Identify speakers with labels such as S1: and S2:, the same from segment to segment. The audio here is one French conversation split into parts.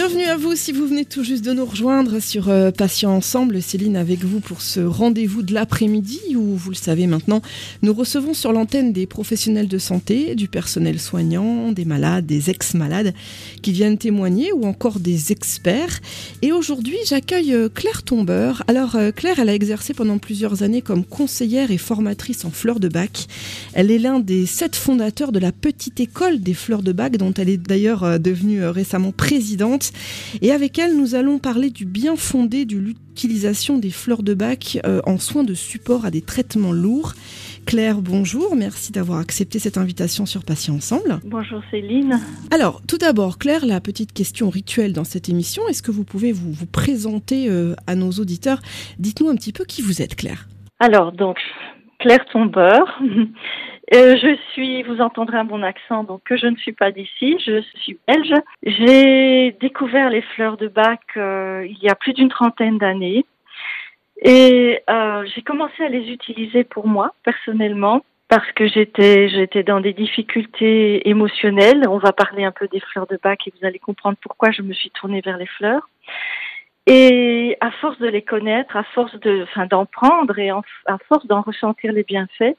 S1: Bienvenue à vous si vous venez tout juste de nous rejoindre sur euh, Patients Ensemble. Céline avec vous pour ce rendez-vous de l'après-midi où, vous le savez maintenant, nous recevons sur l'antenne des professionnels de santé, du personnel soignant, des malades, des ex-malades qui viennent témoigner ou encore des experts. Et aujourd'hui, j'accueille euh, Claire Tombeur. Alors euh, Claire, elle a exercé pendant plusieurs années comme conseillère et formatrice en fleurs de bac. Elle est l'un des sept fondateurs de la petite école des fleurs de bac dont elle est d'ailleurs euh, devenue récemment présidente. Et avec elle, nous allons parler du bien fondé de l'utilisation des fleurs de bac euh, en soins de support à des traitements lourds. Claire, bonjour, merci d'avoir accepté cette invitation sur Patients Ensemble.
S2: Bonjour Céline.
S1: Alors, tout d'abord, Claire, la petite question rituelle dans cette émission, est-ce que vous pouvez vous, vous présenter euh, à nos auditeurs? Dites-nous un petit peu qui vous êtes, Claire.
S2: Alors, donc, Claire Tombeur. Euh, je suis, vous entendrez à mon accent, donc que je ne suis pas d'ici, je suis belge. J'ai découvert les fleurs de bac euh, il y a plus d'une trentaine d'années et euh, j'ai commencé à les utiliser pour moi personnellement parce que j'étais dans des difficultés émotionnelles. On va parler un peu des fleurs de bac et vous allez comprendre pourquoi je me suis tournée vers les fleurs. Et à force de les connaître, à force de, enfin, d'en prendre et à force d'en ressentir les bienfaits,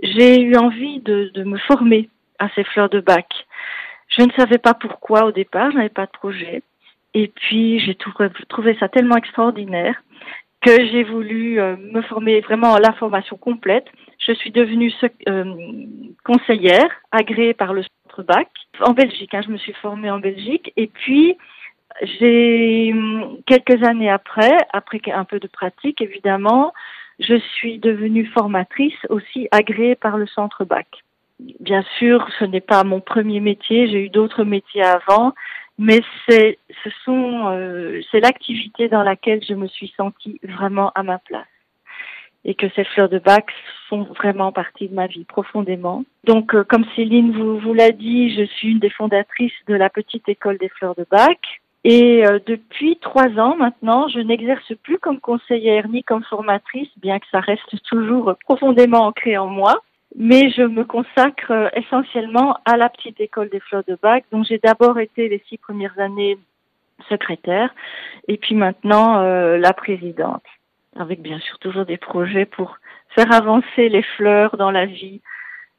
S2: j'ai eu envie de, de me former à ces fleurs de bac. Je ne savais pas pourquoi au départ, je n'avais pas de projet. Et puis j'ai trouvé, ça tellement extraordinaire que j'ai voulu euh, me former vraiment à la formation complète. Je suis devenue euh, conseillère agréée par le centre bac en Belgique. hein, je me suis formée en Belgique et puis j'ai quelques années après, après un peu de pratique évidemment, je suis devenue formatrice aussi agréée par le centre bac. Bien sûr, ce n'est pas mon premier métier, j'ai eu d'autres métiers avant, mais c'est ce sont euh, c'est l'activité dans laquelle je me suis sentie vraiment à ma place et que ces fleurs de bac font vraiment partie de ma vie profondément. Donc, euh, comme Céline vous, vous l'a dit, je suis une des fondatrices de la petite école des fleurs de bac. Et euh, depuis trois ans maintenant, je n'exerce plus comme conseillère ni comme formatrice, bien que ça reste toujours profondément ancré en moi. Mais je me consacre euh, essentiellement à la petite école des fleurs de bac, dont j'ai d'abord été les six premières années secrétaire, et puis maintenant euh, la présidente, avec bien sûr toujours des projets pour faire avancer les fleurs dans la vie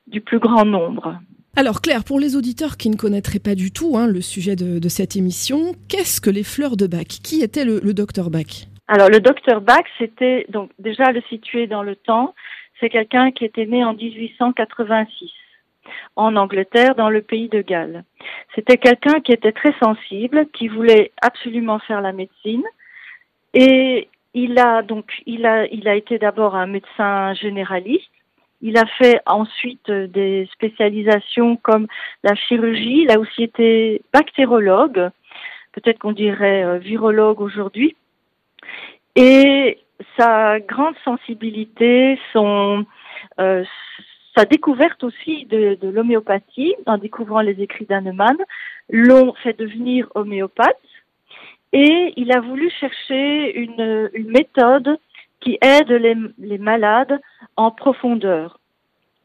S2: du plus grand nombre.
S1: Alors Claire, pour les auditeurs qui ne connaîtraient pas du tout hein, le sujet de, cette émission, qu'est-ce que les fleurs de bac Qui était le, le docteur Bach?
S2: Alors le docteur Bach, c'était donc déjà le situer dans le temps, c'est quelqu'un qui était né en 1886 en Angleterre, dans le pays de Galles. C'était quelqu'un qui était très sensible, qui voulait absolument faire la médecine, et il a donc il a il a été d'abord un médecin généraliste. Il a fait ensuite euh, des spécialisations comme la chirurgie. Il a aussi été bactérologue, peut-être qu'on dirait euh, virologue aujourd'hui. Et sa grande sensibilité, son euh, sa découverte aussi de, de l'homéopathie, en découvrant les écrits d'Hahnemann, l'ont fait devenir homéopathe. Et il a voulu chercher une, une méthode qui aide les, malades en profondeur,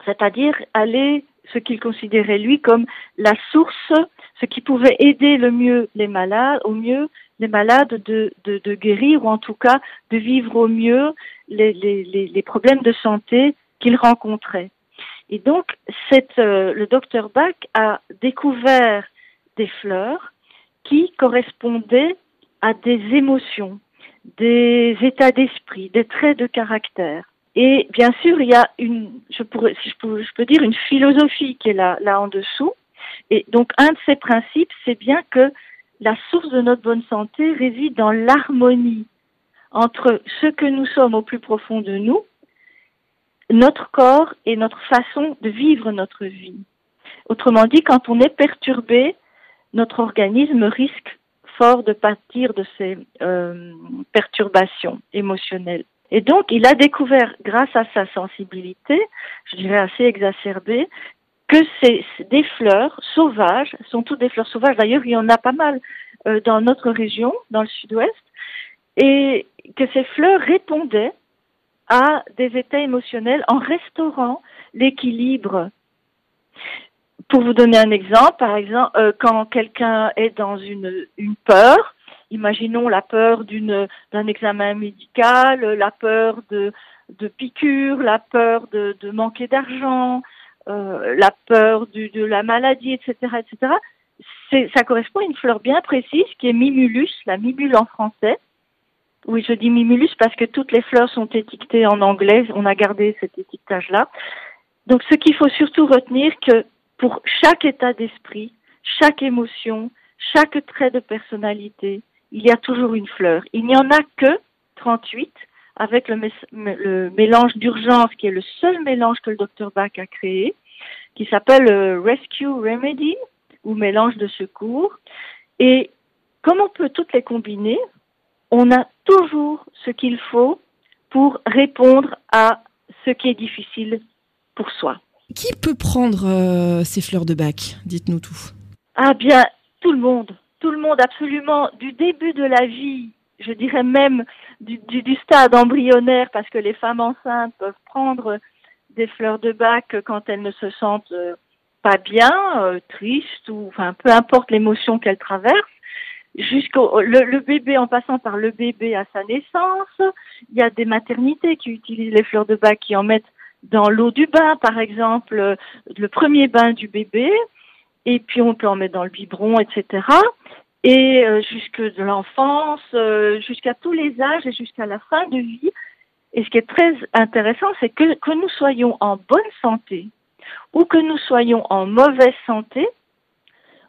S2: c'est-à-dire aller ce qu'il considérait lui comme la source, ce qui pouvait aider le mieux les malades, au mieux les malades de, guérir ou en tout cas de vivre au mieux les problèmes de santé qu'ils rencontraient. Et donc, cette, euh, le docteur Bach a découvert des fleurs qui correspondaient à des émotions, des états d'esprit, des traits de caractère. Et bien sûr, il y a une, je pourrais, peux dire, une philosophie qui est là, là en dessous. Et donc, un de ces principes, c'est bien que la source de notre bonne santé réside dans l'harmonie entre ce que nous sommes au plus profond de nous, notre corps et notre façon de vivre notre vie. Autrement dit, quand on est perturbé, notre organisme risque fort de pâtir de ces euh, perturbations émotionnelles. Et donc, il a découvert, grâce à sa sensibilité, je dirais assez exacerbée, que c'est des fleurs sauvages, sont toutes des fleurs sauvages. D'ailleurs, il y en a pas mal euh, dans notre région, dans le sud-ouest, et que ces fleurs répondaient à des états émotionnels en restaurant l'équilibre. Pour vous donner un exemple, par exemple, euh, quand quelqu'un est dans une, une peur, imaginons la peur d'une d'un examen médical, la peur de de piqûres, la peur de, de manquer d'argent, euh, la peur du, de la maladie, etc., etc. ça correspond à une fleur bien précise qui est Mimulus, la mimule en français. Oui, je dis Mimulus parce que toutes les fleurs sont étiquetées en anglais. On a gardé cet étiquetage-là. Donc, ce qu'il faut surtout retenir, que pour chaque état d'esprit, chaque émotion, chaque trait de personnalité, il y a toujours une fleur. Il n'y en a que 38 avec le, mélange d'urgence qui est le seul mélange que le docteur Bach a créé, qui s'appelle Rescue Remedy ou mélange de secours. Et comme on peut toutes les combiner, on a toujours ce qu'il faut pour répondre à ce qui est difficile pour soi.
S1: Qui peut prendre euh, ces fleurs de bac? Dites-nous tout.
S2: Ah bien, tout le monde. Tout le monde, absolument. Du début de la vie, je dirais même du, stade embryonnaire, parce que les femmes enceintes peuvent prendre des fleurs de bac quand elles ne se sentent euh, pas bien, euh, tristes, ou enfin peu importe l'émotion qu'elles traversent jusqu'au le, bébé en passant par le bébé à sa naissance. Il y a des maternités qui utilisent les fleurs de bac qui en mettent dans l'eau du bain, par exemple, le premier bain du bébé, et puis on peut en mettre dans le biberon, etc. Et euh, jusque de l'enfance, euh, jusqu'à tous les âges et jusqu'à la fin de vie. Et ce qui est très intéressant, c'est que que nous soyons en bonne santé ou que nous soyons en mauvaise santé,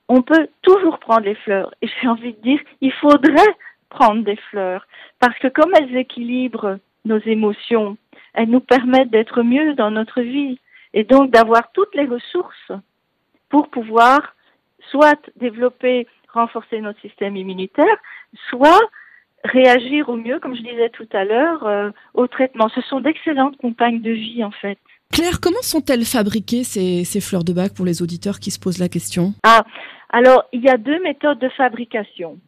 S2: on peut toujours prendre les fleurs. Et j'ai envie de dire, il faudrait prendre des fleurs parce que comme elles équilibrent nos émotions, elles nous permettent d'être mieux dans notre vie et donc d'avoir toutes les ressources pour pouvoir soit développer, renforcer notre système immunitaire, soit réagir au mieux, comme je disais tout à l'heure, euh, au traitement. Ce sont d'excellentes compagnes de vie en fait.
S1: Claire, comment sont-elles fabriquées ces, ces, fleurs de bac pour les auditeurs qui se posent la question?
S2: Ah, alors il y a deux méthodes de fabrication.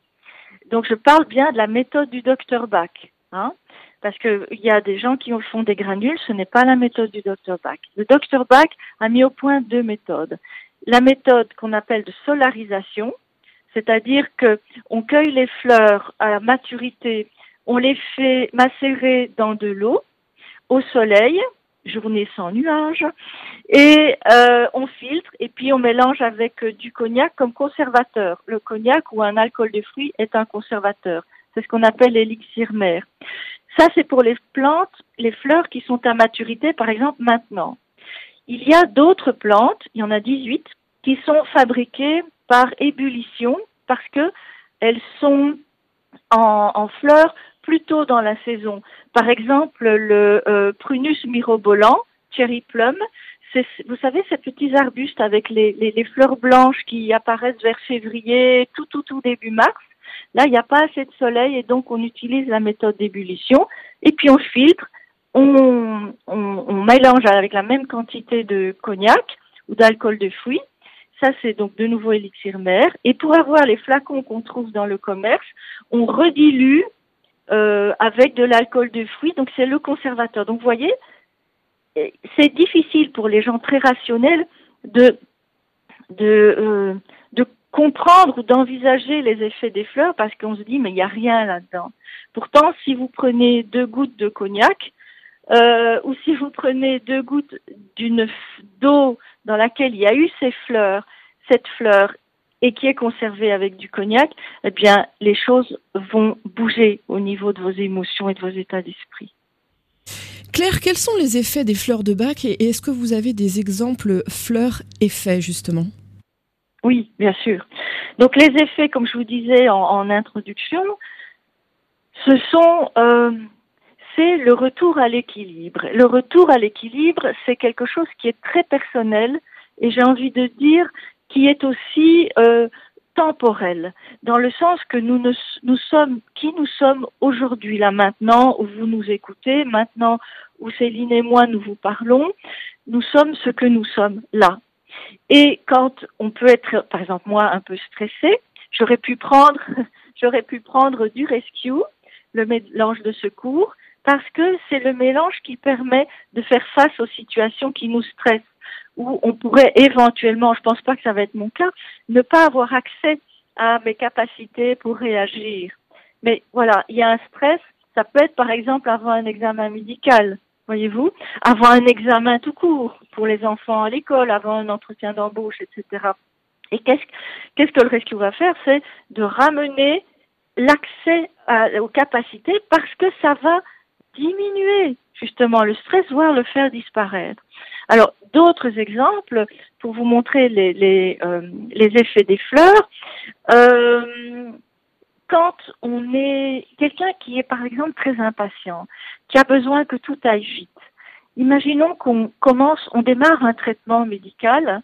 S2: Donc je parle bien de la méthode du docteur Bach. Hein parce qu'il y a des gens qui font des granules, ce n'est pas la méthode du docteur Bach. Le docteur Bach a mis au point deux méthodes. La méthode qu'on appelle de solarisation, c'est-à-dire que on cueille les fleurs à maturité, on les fait macérer dans de l'eau au soleil, journée sans nuages, et euh, on filtre et puis on mélange avec du cognac comme conservateur. Le cognac ou un alcool de fruits est un conservateur. C'est ce qu'on appelle l'élixir mère. Ça, c'est pour les plantes, les fleurs qui sont à maturité, par exemple, maintenant. Il y a d'autres plantes, il y en a 18, qui sont fabriquées par ébullition parce que elles sont en, fleurs plutôt dans la saison. Par exemple, le euh, Prunus mirobolant, cherry plum, vous savez, ces petits arbustes avec les, les, les, fleurs blanches qui apparaissent vers février, tout, tout, tout début mars. Là, il n'y a pas assez de soleil et donc on utilise la méthode d'ébullition et puis on filtre, on, on, mélange avec la même quantité de cognac ou d'alcool de fruits. Ça, c'est donc de nouveau élixir mère. Et pour avoir les flacons qu'on trouve dans le commerce, on redilue euh, avec de l'alcool de fruits. Donc c'est le conservateur. Donc vous voyez, c'est difficile pour les gens très rationnels de de euh, de comprendre ou d'envisager les effets des fleurs parce qu'on se dit mais il n'y a rien là-dedans. Pourtant, si vous prenez deux gouttes de cognac euh, ou si vous prenez deux gouttes d'une d'eau dans laquelle il y a eu ces fleurs, cette fleur et qui est conservée avec du cognac, eh bien, les choses vont bouger au niveau de vos émotions et de vos états d'esprit.
S1: Claire, quels sont les effets des fleurs de bac et est-ce que vous avez des exemples fleurs-effets justement?
S2: Oui, bien sûr. Donc les effets, comme je vous disais en, introduction, ce sont, euh, c'est le retour à l'équilibre. Le retour à l'équilibre, c'est quelque chose qui est très personnel et j'ai envie de dire qui est aussi euh, temporel, dans le sens que nous, ne, nous sommes qui nous sommes aujourd'hui, là maintenant, où vous nous écoutez, maintenant où Céline et moi nous vous parlons, nous sommes ce que nous sommes là. Et quand on peut être, par exemple moi, un peu stressé, j'aurais pu prendre, j'aurais pu prendre du rescue, le mélange de secours, parce que c'est le mélange qui permet de faire face aux situations qui nous stressent, où on pourrait éventuellement, je pense pas que ça va être mon cas, ne pas avoir accès à mes capacités pour réagir. Mais voilà, il y a un stress, ça peut être par exemple avant un examen médical, voyez-vous, avant un examen tout court pour les enfants à l'école, avant un entretien d'embauche, etc. Et qu'est-ce qu'est-ce que le rescue va faire? C'est de ramener l'accès aux capacités parce que ça va diminuer justement le stress, voire le faire disparaître. Alors, d'autres exemples pour vous montrer les, les, euh, les effets des fleurs. Euh, quand on est quelqu'un qui est par exemple très impatient, qui a besoin que tout aille vite, imaginons qu'on commence, on démarre un traitement médical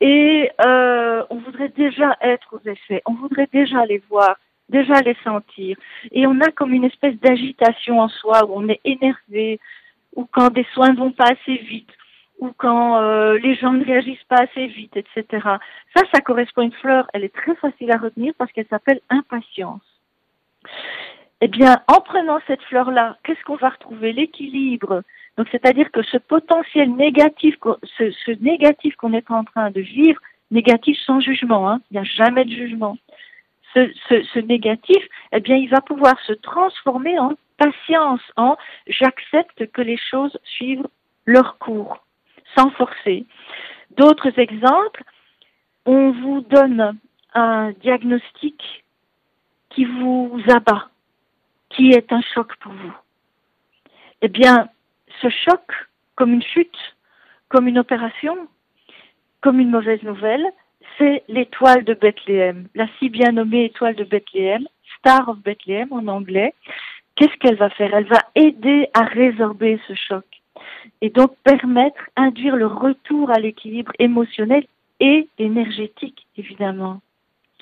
S2: et euh, on voudrait déjà être aux effets, on voudrait déjà les voir, déjà les sentir. Et on a comme une espèce d'agitation en soi où on est énervé, ou quand des soins ne vont pas assez vite, ou quand euh, les gens ne réagissent pas assez vite, etc. Ça, ça correspond à une fleur. Elle est très facile à retenir parce qu'elle s'appelle impatience. Eh bien, en prenant cette fleur-là, qu'est-ce qu'on va retrouver? L'équilibre. Donc, c'est-à-dire que ce potentiel négatif, ce, négatif qu'on est en train de vivre, négatif sans jugement, hein, il n'y a jamais de jugement. Ce, ce, négatif, eh bien, il va pouvoir se transformer en patience, en j'accepte que les choses suivent leur cours, sans forcer. D'autres exemples, on vous donne un diagnostic qui vous abat, qui est un choc pour vous. Eh bien, ce choc, comme une chute, comme une opération, comme une mauvaise nouvelle, c'est l'étoile de Bethléem, la si bien nommée étoile de Bethléem, Star of Bethlehem en anglais. Qu'est-ce qu'elle va faire? Elle va aider à résorber ce choc et donc permettre, induire le retour à l'équilibre émotionnel et énergétique, évidemment.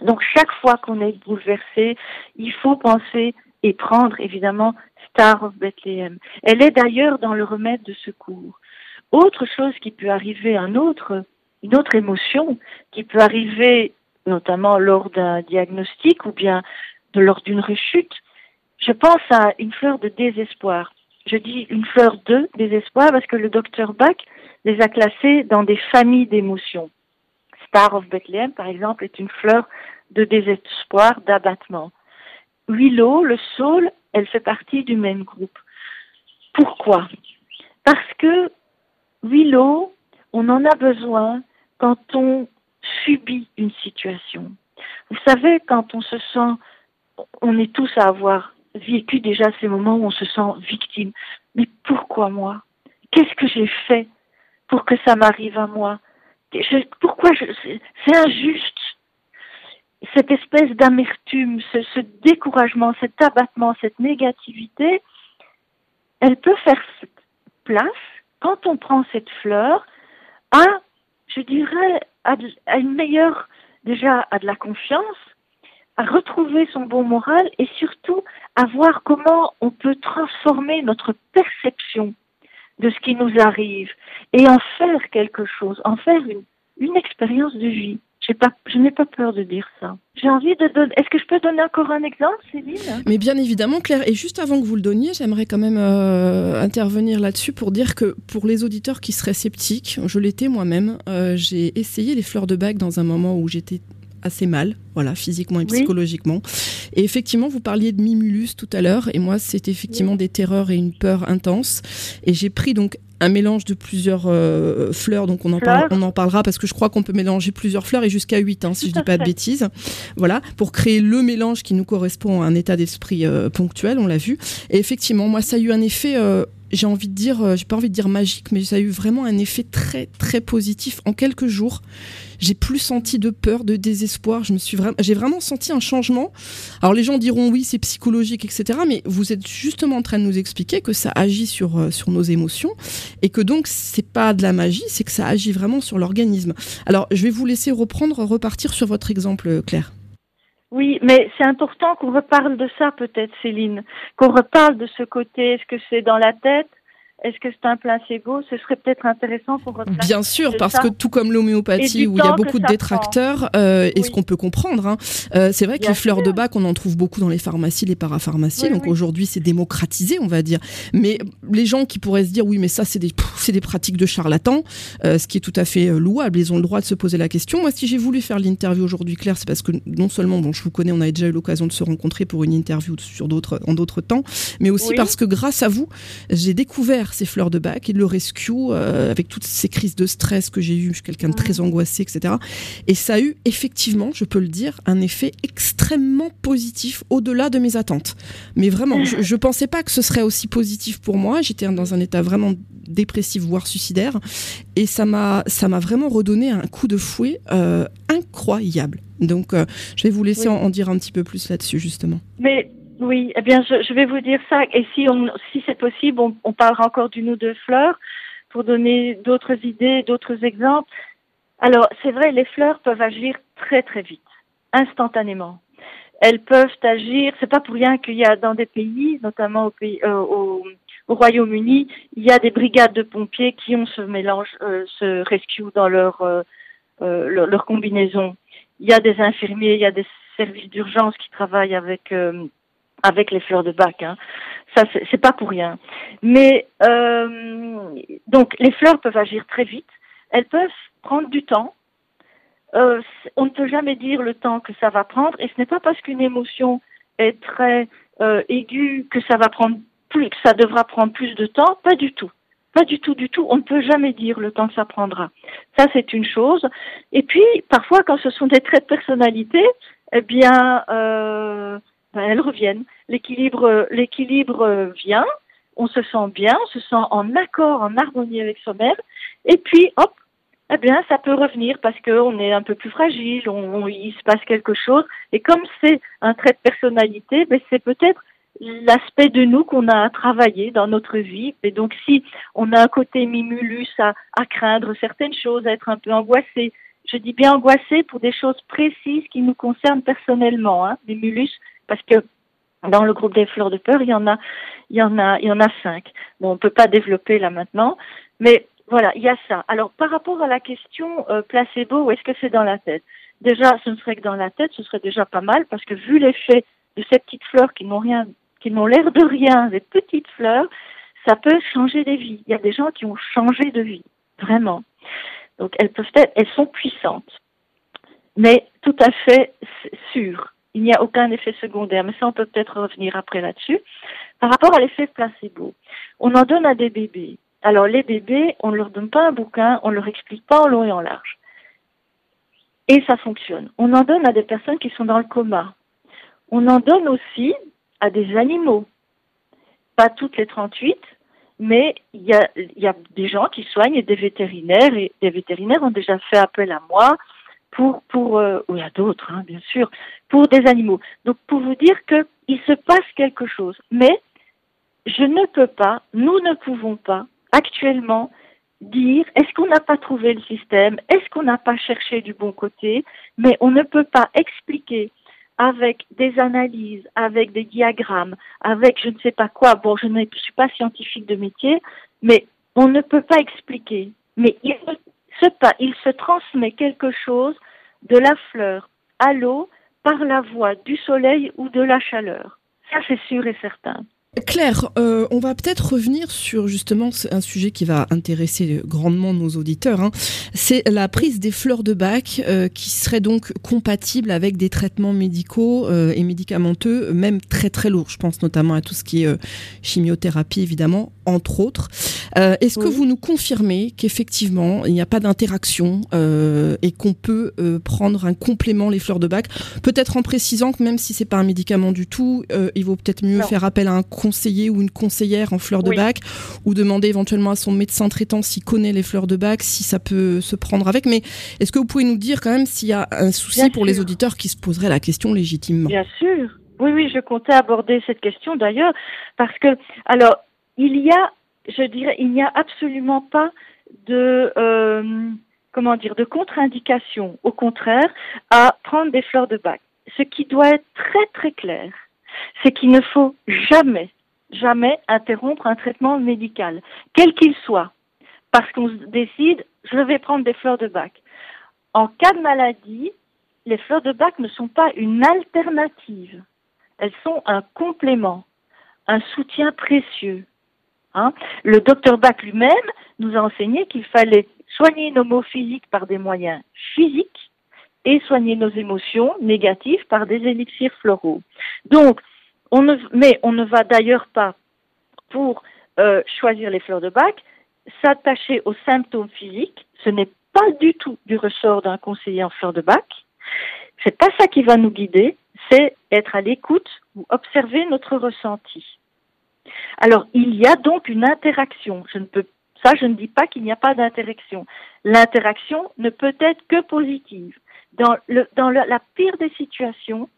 S2: Donc chaque fois qu'on est bouleversé, il faut penser et prendre évidemment Star of Bethlehem. Elle est d'ailleurs dans le remède de secours. Autre chose qui peut arriver, un autre, une autre émotion qui peut arriver notamment lors d'un diagnostic ou bien lors d'une rechute, je pense à une fleur de désespoir. Je dis une fleur de désespoir parce que le docteur Bach les a classées dans des familles d'émotions. Star of Bethlehem, par exemple, est une fleur de désespoir, d'abattement. Willow, le saule, elle fait partie du même groupe. Pourquoi? Parce que Willow, on en a besoin quand on subit une situation. Vous savez, quand on se sent, on est tous à avoir vécu déjà ces moments où on se sent victime. Mais pourquoi moi? Qu'est-ce que j'ai fait pour que ça m'arrive à moi? Pourquoi C'est injuste. Cette espèce d'amertume, ce, découragement, cet abattement, cette négativité, elle peut faire place, quand on prend cette fleur, à, je dirais, à, une meilleure, déjà, à de la confiance, à retrouver son bon moral et surtout à voir comment on peut transformer notre perception de ce qui nous arrive et en faire quelque chose, en faire une, expérience de vie je n'ai pas peur de dire ça. J'ai envie de. Est-ce que je peux donner encore un exemple, Céline?
S1: Mais bien évidemment, Claire. Et juste avant que vous le donniez, j'aimerais quand même euh, intervenir là-dessus pour dire que pour les auditeurs qui seraient sceptiques, je l'étais moi-même. Euh, j'ai essayé les fleurs de bague dans un moment où j'étais assez mal, voilà, physiquement et psychologiquement. Et effectivement, vous parliez de Mimulus tout à l'heure, et moi, c'était effectivement des terreurs et une peur intense. Et j'ai pris donc un mélange de plusieurs euh, fleurs, donc on en, on en parlera parce que je crois qu'on peut mélanger plusieurs fleurs et jusqu'à 8, hein, si je dis pas de bêtises. Voilà, pour créer le mélange qui nous correspond à un état d'esprit euh, ponctuel, on l'a vu. Et effectivement, moi, ça a eu un effet euh, j'ai envie de dire, euh, j'ai pas envie de dire magique, mais ça a eu vraiment un effet très très positif. En quelques jours, j'ai plus senti de peur, de désespoir. Je me suis vraiment, j'ai vraiment senti un changement. Alors les gens diront oui, c'est psychologique, etc. Mais vous êtes justement en train de nous expliquer que ça agit sur euh, sur nos émotions et que donc c'est pas de la magie, c'est que ça agit vraiment sur l'organisme. Alors je vais vous laisser reprendre, repartir sur votre exemple, Claire.
S2: Oui, mais c'est important qu'on reparle de ça peut-être, Céline, qu'on reparle de ce côté. Est-ce que c'est dans la tête? Est-ce que c'est un placebo Ce serait peut-être intéressant pour votre
S1: Bien sûr, parce que tout comme l'homéopathie, où il y a beaucoup de détracteurs, euh, et ce qu'on peut comprendre, hein, euh, c'est vrai que les fleurs de bac, on en trouve beaucoup dans les pharmacies, les parapharmacies. donc aujourd'hui, c'est démocratisé, on va dire. Mais les gens qui pourraient se dire, oui, mais ça, c'est des, c'est des pratiques de charlatans, euh, ce qui est tout à fait louable. Ils ont le droit de se poser la question. Moi, si j'ai voulu faire l'interview aujourd'hui, Claire, c'est parce que non seulement, bon, je vous connais, on a déjà eu l'occasion de se rencontrer pour une interview sur d'autres, en d'autres temps, mais aussi parce que grâce à vous, j'ai découvert ces fleurs de bac et le rescue euh, avec toutes ces crises de stress que j'ai eues. Je suis quelqu'un de très angoissé, etc. Et ça a eu effectivement, je peux le dire, un effet extrêmement positif au-delà de mes attentes. Mais vraiment, je, ne pensais pas que ce serait aussi positif pour moi. J'étais dans un état vraiment dépressif voire suicidaire et ça m'a ça m'a vraiment redonné un coup de fouet euh, incroyable donc euh, je vais vous laisser en, en, dire un petit peu plus là-dessus justement
S2: mais oui, eh bien, je, je, vais vous dire ça. Et si, on, si c'est possible, on, on, parlera encore d'une ou deux fleurs pour donner d'autres idées, d'autres exemples. Alors, c'est vrai, les fleurs peuvent agir très très vite, instantanément. Elles peuvent agir. C'est pas pour rien qu'il y a dans des pays, notamment au, pays, euh, au, au Royaume-Uni, il y a des brigades de pompiers qui ont ce mélange, euh, ce rescue dans leur, euh, euh leur, leur combinaison. Il y a des infirmiers, il y a des services d'urgence qui travaillent avec euh, avec les fleurs de bac. Hein. Ça, c'est pas pour rien. Mais euh, donc, les fleurs peuvent agir très vite. Elles peuvent prendre du temps. Euh, on ne peut jamais dire le temps que ça va prendre, et ce n'est pas parce qu'une émotion est très euh, aiguë que ça va prendre plus, que ça devra prendre plus de temps. Pas du tout. Pas du tout, du tout. On ne peut jamais dire le temps que ça prendra. Ça, c'est une chose. Et puis, parfois, quand ce sont des traits de personnalité, eh bien, euh, ben, elles reviennent. L'équilibre, l'équilibre vient, on se sent bien, on se sent en accord, en harmonie avec soi-même, et puis hop, eh bien, ça peut revenir parce qu'on est un peu plus fragile, on, il se passe quelque chose, et comme c'est un trait de personnalité, ben, c'est peut-être l'aspect de nous qu'on a à travailler dans notre vie. Et donc, si on a un côté mimulus à, à craindre certaines choses, à être un peu angoissé, je dis bien angoissé pour des choses précises qui nous concernent personnellement, hein, mimulus, parce que dans le groupe des fleurs de peur, il y en a, il y en a, il y en a cinq. Bon, on peut pas développer là maintenant, mais voilà, il y a ça. Alors, par rapport à la question euh, placebo, est-ce que c'est dans la tête? Déjà, ce ne serait que dans la tête, ce serait déjà pas mal, parce que vu l'effet de ces petites fleurs qui n'ont rien, qui n'ont l'air de rien, des petites fleurs, ça peut changer des vies. Il y a des gens qui ont changé de vie, vraiment. Donc, elles peuvent être, elles sont puissantes, mais tout à fait sûres il n'y a aucun effet secondaire, mais ça on peut peut-être revenir après là-dessus. Par rapport à l'effet placebo, on en donne à des bébés. Alors les bébés, on ne leur donne pas un bouquin, on leur explique pas en long et en large. Et ça fonctionne. On en donne à des personnes qui sont dans le coma. On en donne aussi à des animaux. Pas toutes les 38, mais il y a, y a des gens qui soignent et des vétérinaires, et des vétérinaires ont déjà fait appel à moi pour, pour euh, il y a d'autres, hein, bien sûr, pour des animaux. Donc, pour vous dire qu'il se passe quelque chose. Mais je ne peux pas, nous ne pouvons pas, actuellement, dire est-ce qu'on n'a pas trouvé le système, est-ce qu'on n'a pas cherché du bon côté, mais on ne peut pas expliquer avec des analyses, avec des diagrammes, avec je ne sais pas quoi. Bon, je ne suis pas scientifique de métier, mais on ne peut pas expliquer. Mais il il se transmet quelque chose de la fleur à l'eau par la voie du soleil ou de la chaleur. Ça, c'est sûr et certain.
S1: Claire, euh, on va peut-être revenir sur justement un sujet qui va intéresser grandement nos auditeurs. Hein. C'est la prise des fleurs de bac euh, qui serait donc compatible avec des traitements médicaux euh, et médicamenteux, même très très lourds. Je pense notamment à tout ce qui est chimiothérapie, évidemment, entre autres. Est-ce que vous nous confirmez qu'effectivement il n'y a pas d'interaction et qu'on peut prendre un complément les fleurs de bac, peut-être en précisant que même si c'est pas un médicament du tout, il vaut peut-être mieux faire appel à un conseiller ou une conseillère en fleurs de bac ou demander éventuellement à son médecin traitant s'il connaît les fleurs de bac, si ça peut se prendre avec. Mais est-ce que vous pouvez nous dire quand même s'il y a un souci pour les auditeurs qui se poseraient la question légitimement
S2: Bien sûr. Oui, oui, je comptais aborder cette question d'ailleurs parce que, alors, il y a, je dirais, il n'y a absolument pas de, euh, comment dire, de contre-indication, au contraire, à prendre des fleurs de bac. Ce qui doit être très très clair, c'est qu'il ne faut jamais, jamais interrompre un traitement médical, quel qu'il soit, parce qu'on décide, je vais prendre des fleurs de bac. En cas de maladie, les fleurs de bac ne sont pas une alternative, elles sont un complément, un soutien précieux. Hein. Le docteur Bach lui-même nous a enseigné qu'il fallait soigner nos maux physiques par des moyens physiques et soigner nos émotions négatives par des élixirs floraux. Donc, on ne, mais on ne va d'ailleurs pas, pour euh, choisir les fleurs de bac, s'attacher aux symptômes physiques. Ce n'est pas du tout du ressort d'un conseiller en fleurs de bac. C'est pas ça qui va nous guider, c'est être à l'écoute ou observer notre ressenti. Alors, il y a donc une interaction. Je ne peux, ça, je ne dis pas qu'il n'y a pas d'interaction. L'interaction ne peut être que positive. Dans, le, dans la pire des situations,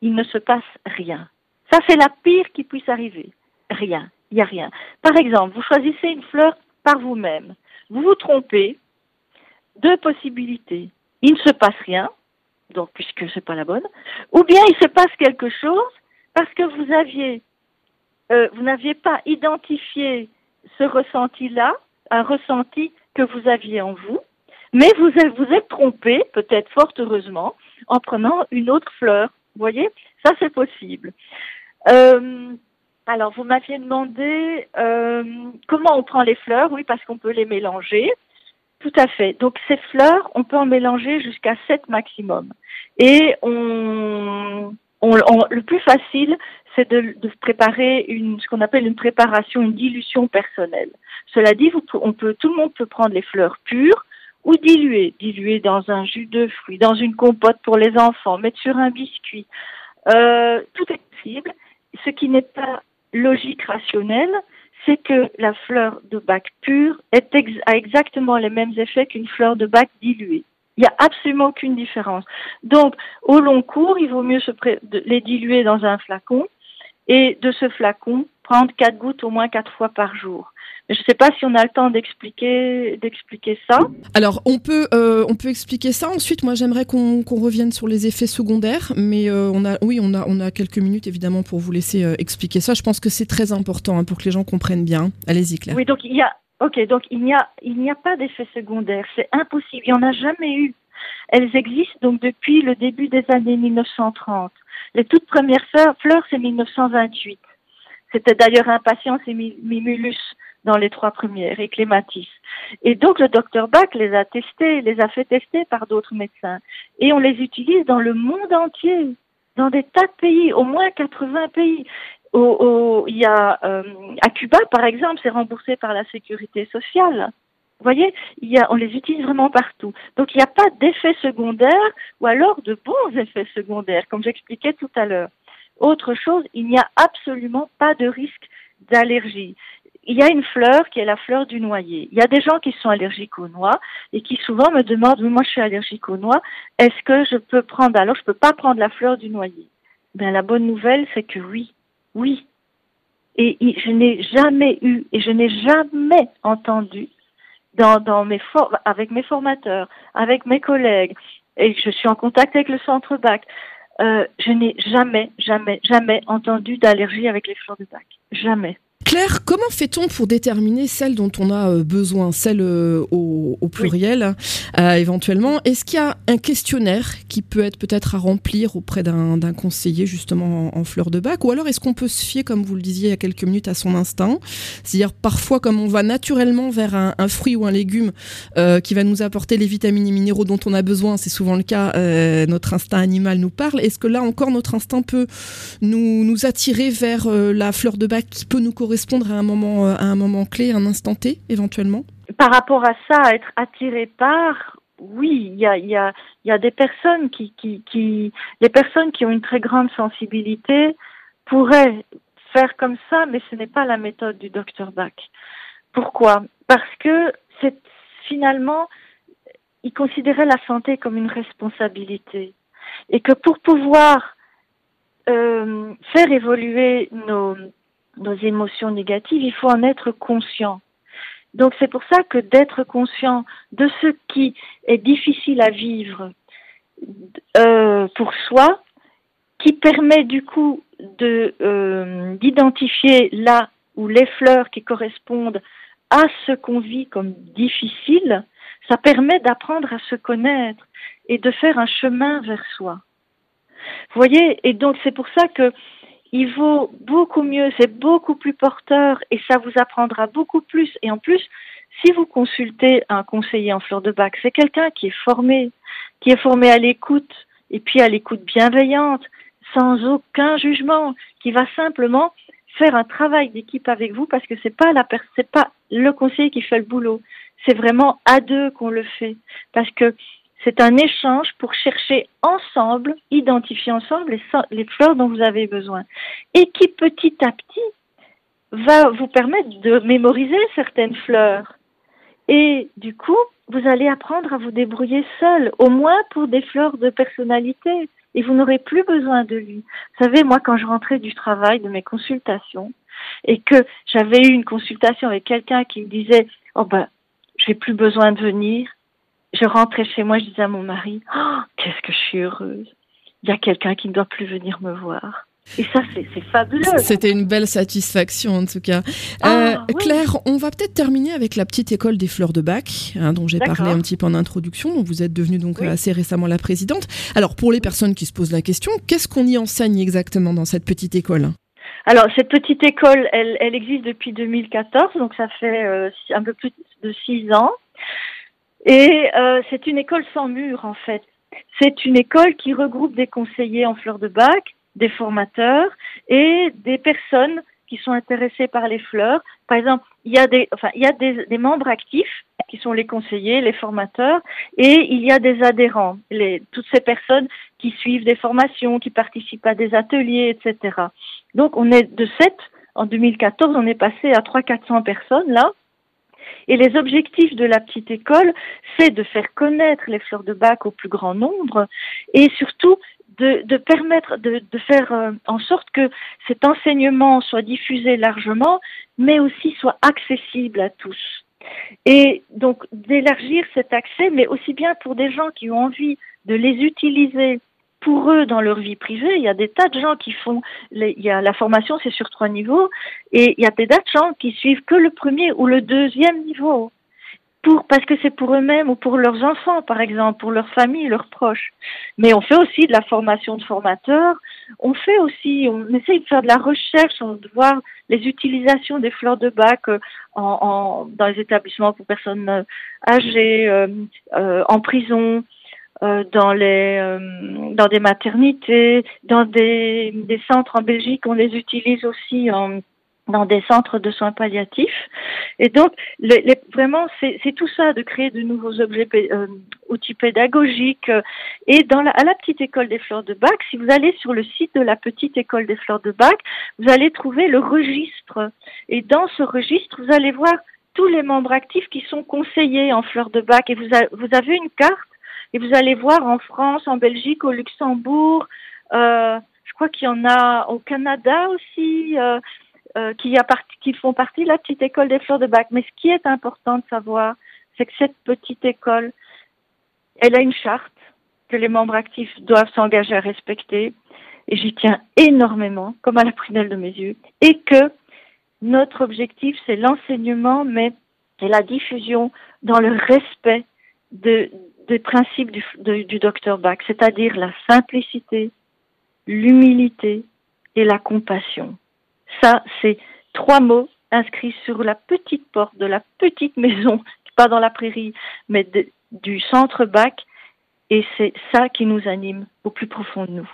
S2: il ne se passe rien. Ça, c'est la pire qui puisse arriver. Rien. Il n'y a rien. Par exemple, vous choisissez une fleur par vous-même. Vous vous trompez. Deux possibilités. Il ne se passe rien, donc puisque c'est pas la bonne, ou bien il se passe quelque chose parce que vous euh, vous n'aviez pas identifié ce ressenti-là, un ressenti que vous aviez en vous, mais vous vous êtes trompé, peut-être fort heureusement, en prenant une autre fleur. Vous voyez, ça c'est possible. Euh, alors, vous m'aviez demandé euh, comment on prend les fleurs. Oui, parce qu'on peut les mélanger. Tout à fait. Donc, ces fleurs, on peut en mélanger jusqu'à 7 maximum. Et on, le plus facile, c'est de, préparer ce qu'on appelle une préparation, une dilution personnelle. Cela dit, vous, on peut, tout le monde peut prendre les fleurs pures ou diluées, diluées dans un jus de fruits, dans une compote pour les enfants, mettre sur un biscuit. Euh, tout est possible. Ce qui n'est pas logique rationnelle, c'est que la fleur de bac pure a exactement les mêmes effets qu'une fleur de bac diluée. Il n'y a absolument aucune différence. Donc, au long cours, il vaut mieux les diluer dans un flacon et de ce flacon, prendre quatre gouttes au moins quatre fois par jour. Je ne sais pas si on a le temps d'expliquer d'expliquer ça.
S1: Alors on peut euh, on peut expliquer ça. Ensuite, moi j'aimerais qu'on revienne sur les effets secondaires, mais euh, on a oui on a on a quelques minutes évidemment pour vous laisser euh, expliquer ça. Je pense que c'est très important hein, pour que les gens comprennent bien. Allez-y Claire.
S2: Oui donc il y a ok donc il n'y a il n'y a pas d'effets secondaires. C'est impossible. Il n'y en a jamais eu. Elles existent donc depuis le début des années 1930. Les toutes premières fleurs, c'est 1928. C'était d'ailleurs Impatience et Mimulus dans les trois premières, et Clématis. Et donc le docteur Bach les a testés, les a fait tester par d'autres médecins. Et on les utilise dans le monde entier, dans des tas de pays, au moins 80 pays. Au, y a euh, à Cuba, par exemple, c'est remboursé par la sécurité sociale. Vous voyez, il y a, on les utilise vraiment partout. Donc il n'y a pas d'effets secondaires ou alors de bons effets secondaires, comme j'expliquais tout à l'heure. Autre chose, il n'y a absolument pas de risque d'allergie il y a une fleur qui est la fleur du noyer. Il y a des gens qui sont allergiques aux noix et qui souvent me demandent, moi je suis allergique aux noix, est-ce que je peux prendre, alors je peux pas prendre la fleur du noyer? Ben la bonne nouvelle, c'est que oui, oui. Et, je n'ai jamais eu et je n'ai jamais entendu dans, dans mes avec mes formateurs, avec mes collègues, et je suis en contact avec le centre BAC, euh, je n'ai jamais, jamais, jamais entendu d'allergie avec les fleurs de bac. Jamais.
S1: Claire, comment fait-on pour déterminer celle dont on a euh, besoin, celle euh, au, pluriel euh, éventuellement? Est-ce qu'il y a un questionnaire qui peut être peut-être à remplir auprès d'un conseiller justement en, fleur de bac? Ou alors est-ce qu'on peut se fier, comme vous le disiez il y a quelques minutes, à son instinct? C'est-à-dire parfois comme on va naturellement vers un, fruit ou un légume qui va nous apporter les vitamines et minéraux dont on a besoin, c'est souvent le cas, notre instinct animal nous parle. Est-ce que là encore notre instinct peut nous, nous attirer vers la fleur de bac qui peut nous correspondre correspondre à un moment, euh, à un moment clé, un instant T, éventuellement.
S2: Par rapport à ça, être attiré par, oui, il y a, y, y a des personnes qui, qui, qui, les personnes qui ont une très grande sensibilité pourraient faire comme ça, mais ce n'est pas la méthode du docteur Bach. Pourquoi? Parce que c'est finalement, il considérait la santé comme une responsabilité. Et que pour pouvoir euh, faire évoluer nos, nos émotions négatives, il faut en être conscient. Donc c'est pour ça que d'être conscient de ce qui est difficile à vivre euh, pour soi qui permet du coup de euh, d'identifier là où les fleurs qui correspondent à ce qu'on vit comme difficile, ça permet d'apprendre à se connaître et de faire un chemin vers soi. Vous voyez, et donc c'est pour ça que il vaut beaucoup mieux, c'est beaucoup plus porteur et ça vous apprendra beaucoup plus. Et en plus, si vous consultez un conseiller en fleur de bac, c'est quelqu'un qui est formé, qui est formé à l'écoute et puis à l'écoute bienveillante, sans aucun jugement, qui va simplement faire un travail d'équipe avec vous parce que c'est pas la c'est pas le conseiller qui fait le boulot, c'est vraiment à deux qu'on le fait parce que c'est un échange pour chercher ensemble, identifier ensemble les, fleurs dont vous avez besoin et qui petit à petit va vous permettre de mémoriser certaines fleurs. Et du coup, vous allez apprendre à vous débrouiller seul, au moins pour des fleurs de personnalité. Et vous n'aurez plus besoin de lui. Vous savez, moi, quand je rentrais du travail, de mes consultations, et que j'avais eu une consultation avec quelqu'un qui me disait, oh ben, j'ai plus besoin de venir, je rentrais chez moi, je disais à mon mari, oh, qu'est-ce que je suis heureuse. Il y a quelqu'un qui ne doit plus venir me voir. Et ça, c'est fabuleux.
S1: C'était une belle satisfaction, en tout cas. Ah, euh, Claire, on va peut-être terminer avec la petite école des fleurs de bac, hein, dont j'ai parlé un petit peu en introduction, dont vous êtes devenue donc assez récemment la présidente. Alors, pour les personnes qui se posent la question, qu'est-ce qu'on y enseigne exactement dans cette petite école?
S2: Alors, cette petite école, elle, elle, existe depuis 2014, donc ça fait euh, un peu plus de six ans. Et euh, c'est une école sans mur, en fait. C'est une école qui regroupe des conseillers en fleurs de bac, des formateurs et des personnes qui sont intéressées par les fleurs. Par exemple, il y a des, enfin, il y a des, des membres actifs qui sont les conseillers, les formateurs, et il y a des adhérents, les, toutes ces personnes qui suivent des formations, qui participent à des ateliers, etc. Donc, on est de 7, en 2014, on est passé à 300-400 personnes là. Et les objectifs de la petite école, c'est de faire connaître les fleurs de bac au plus grand nombre et surtout de, permettre de, de faire euh, en sorte que cet enseignement soit diffusé largement, mais aussi soit accessible à tous. Et donc d'élargir cet accès, mais aussi bien pour des gens qui ont envie de les utiliser pour eux dans leur vie privée. Il y a des tas de gens qui font, les, il y a la formation, c'est sur trois niveaux, et il y a des tas de gens qui suivent que le premier ou le deuxième niveau pour, parce que c'est pour eux-mêmes ou pour leurs enfants, par exemple, pour leur famille, leurs proches. Mais on fait aussi de la formation de formateurs. On fait aussi, on essaye de faire de la recherche, de voir les utilisations des fleurs de bac euh, en, dans les établissements pour personnes euh, âgées, euh, en prison, dans les dans des maternités, dans des, centres en Belgique, on les utilise aussi dans des centres de soins palliatifs. Et donc, vraiment, c'est tout ça, de créer de nouveaux objets, euh, outils pédagogiques. Euh, et à la petite école des fleurs de bac, si vous allez sur le site de la petite école des fleurs de bac, vous allez trouver le registre. Et dans ce registre, vous allez voir tous les membres actifs qui sont conseillés en fleurs de bac. Et vous avez une carte et vous allez voir en France, en Belgique, au Luxembourg, euh, je crois qu'il y en a au Canada aussi. Euh, euh, qui, qui font partie de la petite école des fleurs de bac. Mais ce qui est important de savoir, c'est que cette petite école, elle a une charte que les membres actifs doivent s'engager à respecter. Et j'y tiens énormément, comme à la prunelle de mes yeux. Et que notre objectif, c'est l'enseignement, mais c'est la diffusion dans le respect de, des principes du, du docteur Bach, c'est-à-dire la simplicité, l'humilité et la compassion. Ça, c'est trois mots inscrits sur la petite porte de la petite maison, pas dans la prairie, mais du centre bac. Et c'est ça qui nous anime au plus profond de nous.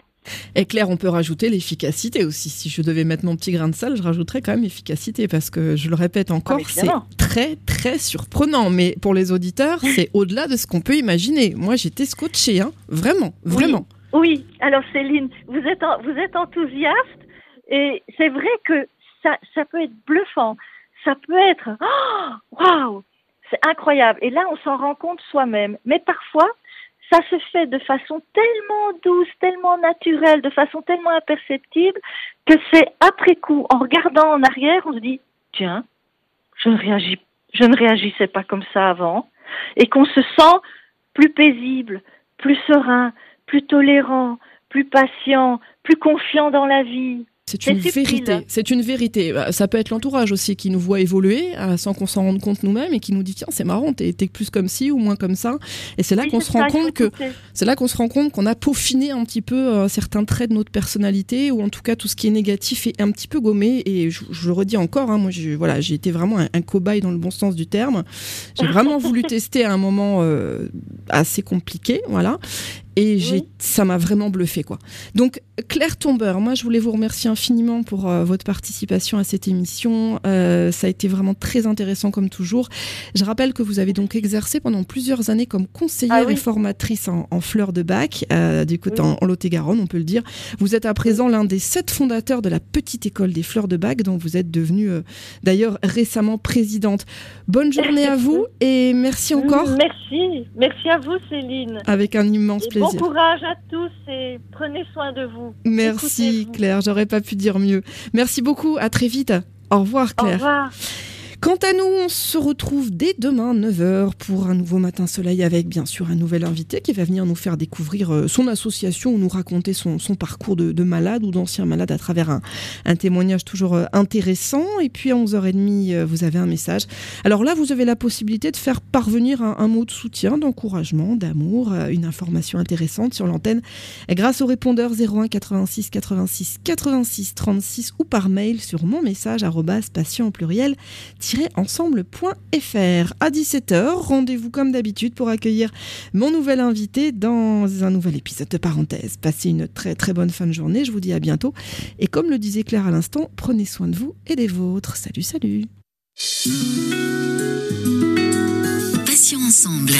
S1: Et Claire, on peut rajouter l'efficacité aussi. Si je devais mettre mon petit grain de sel, je rajouterais quand même efficacité parce que je le répète encore, ah, c'est très très surprenant. Mais pour les auditeurs, c'est au-delà de ce qu'on peut imaginer. Moi, j'étais scotché, hein, vraiment, vraiment.
S2: Oui. Alors Céline, vous êtes vous êtes enthousiaste et c'est vrai que ça, ça peut être bluffant. Ça peut être, oh, waouh, c'est incroyable. Et là, on s'en rend compte soi-même. Mais parfois, ça se fait de façon tellement douce, tellement naturelle, de façon tellement imperceptible, que c'est après coup, en regardant en arrière, on se dit, tiens, je ne je ne réagissais pas comme ça avant, et qu'on se sent plus paisible, plus serein, plus tolérant, plus patient, plus confiant dans la vie.
S1: C'est une vérité. C'est une vérité. Ça peut être l'entourage aussi qui nous voit évoluer sans qu'on s'en rende compte nous-mêmes et qui nous dit tiens c'est marrant t'es plus comme ci ou moins comme ça. Et c'est là qu'on se rend compte que c'est là qu'on se rend compte qu'on a peaufiné un petit peu euh, certains traits de notre personnalité ou en tout cas tout ce qui est négatif est un petit peu gommé. Et je, le redis encore, hein, moi voilà j'ai été vraiment un, cobaye dans le bon sens du terme. J'ai vraiment voulu tester à un moment euh, assez compliqué, voilà. Et ça m'a vraiment bluffé, quoi. Donc, Claire Tomber, moi, je voulais vous remercier infiniment pour euh, votre participation à cette émission. Euh, ça a été vraiment très intéressant, comme toujours. Je rappelle que vous avez donc exercé pendant plusieurs années comme conseillère ah et formatrice en, fleurs de bac, euh, du côté en, Lot-et-Garonne, on peut le dire. Vous êtes à présent l'un des sept fondateurs de la petite école des fleurs de bac, dont vous êtes devenue d'ailleurs récemment présidente. Bonne journée à vous et merci encore.
S2: Merci, merci à vous, Céline.
S1: Avec un immense plaisir.
S2: Bon courage à tous et prenez soin de vous.
S1: Merci Claire, j'aurais pas pu dire mieux. Merci beaucoup, à très vite. Au revoir Claire. Au
S2: revoir.
S1: Quant à nous, on se retrouve dès demain 9h pour un nouveau matin soleil avec bien sûr un nouvel invité qui va venir nous faire découvrir euh, son association ou nous raconter son, parcours de, malade ou d'ancien malade à travers un, témoignage toujours euh, intéressant. Et puis à 11h30, euh, vous avez un message. Alors là, vous avez la possibilité de faire parvenir un, mot de soutien, d'encouragement, d'amour, une information intéressante sur l'antenne grâce au répondeur 01 86 86 86 36 ou par mail sur mon message patient au pluriel ensemble.fr. À 17h, rendez-vous comme d'habitude pour accueillir mon nouvel invité dans un nouvel épisode de parenthèse. Passez une très très bonne fin de journée, je vous dis à bientôt. Et comme le disait Claire à l'instant, prenez soin de vous et des vôtres. Salut, salut.
S3: Ensemble.